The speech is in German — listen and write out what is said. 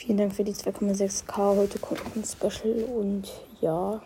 Vielen Dank für die 2,6k. Heute kommt ein Special und ja.